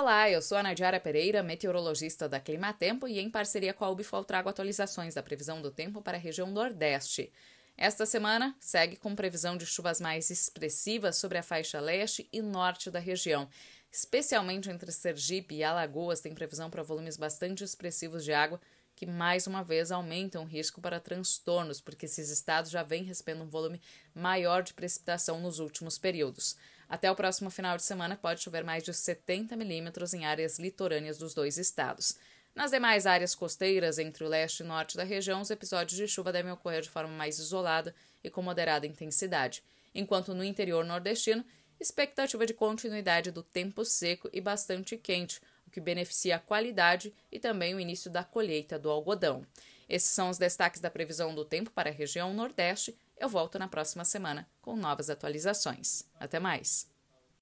Olá, eu sou a Nadiara Pereira, meteorologista da Climatempo e em parceria com a Ubifol trago atualizações da previsão do tempo para a região Nordeste. Esta semana segue com previsão de chuvas mais expressivas sobre a faixa leste e norte da região. Especialmente entre Sergipe e Alagoas, tem previsão para volumes bastante expressivos de água, que mais uma vez aumentam o risco para transtornos, porque esses estados já vêm recebendo um volume maior de precipitação nos últimos períodos. Até o próximo final de semana pode chover mais de 70 milímetros em áreas litorâneas dos dois estados. Nas demais áreas costeiras, entre o leste e norte da região, os episódios de chuva devem ocorrer de forma mais isolada e com moderada intensidade, enquanto no interior nordestino, expectativa de continuidade do tempo seco e bastante quente, o que beneficia a qualidade e também o início da colheita do algodão. Esses são os destaques da previsão do tempo para a região Nordeste. Eu volto na próxima semana com novas atualizações. Até mais!